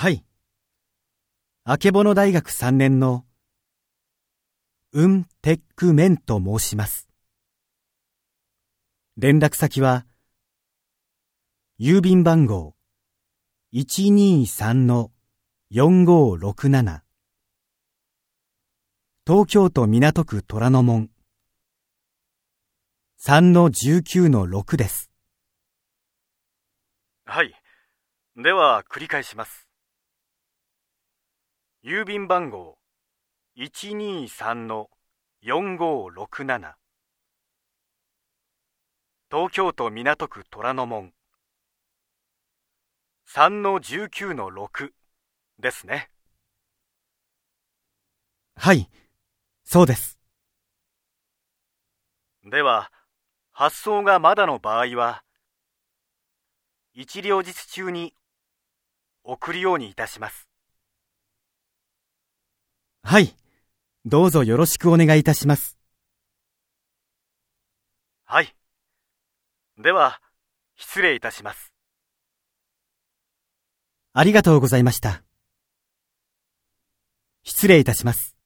はい。あけぼの大学3年の、ウン・テック・メンと申します。連絡先は、郵便番号123-4567東京都港区虎ノ門3-19-6です。はい。では、繰り返します。郵便番号123-4567東京都港区虎ノ門3-19-6ですね。はい、そうです。では、発送がまだの場合は、一両日中に送るようにいたします。はい、どうぞよろしくお願いいたします。はい。では、失礼いたします。ありがとうございました。失礼いたします。